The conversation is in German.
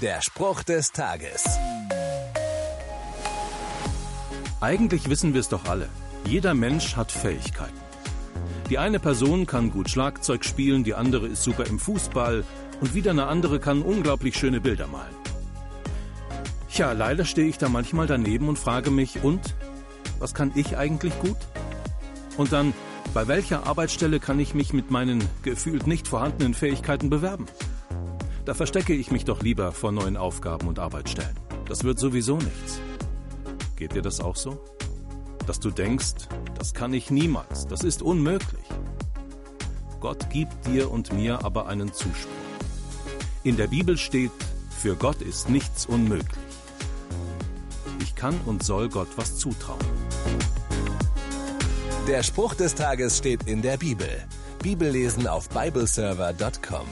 Der Spruch des Tages. Eigentlich wissen wir es doch alle. Jeder Mensch hat Fähigkeiten. Die eine Person kann gut Schlagzeug spielen, die andere ist super im Fußball und wieder eine andere kann unglaublich schöne Bilder malen. Tja, leider stehe ich da manchmal daneben und frage mich, und? Was kann ich eigentlich gut? Und dann, bei welcher Arbeitsstelle kann ich mich mit meinen gefühlt nicht vorhandenen Fähigkeiten bewerben? Da verstecke ich mich doch lieber vor neuen Aufgaben und Arbeitsstellen. Das wird sowieso nichts. Geht dir das auch so? Dass du denkst, das kann ich niemals, das ist unmöglich. Gott gibt dir und mir aber einen Zuspruch. In der Bibel steht, für Gott ist nichts unmöglich. Ich kann und soll Gott was zutrauen. Der Spruch des Tages steht in der Bibel. Bibellesen auf bibleserver.com.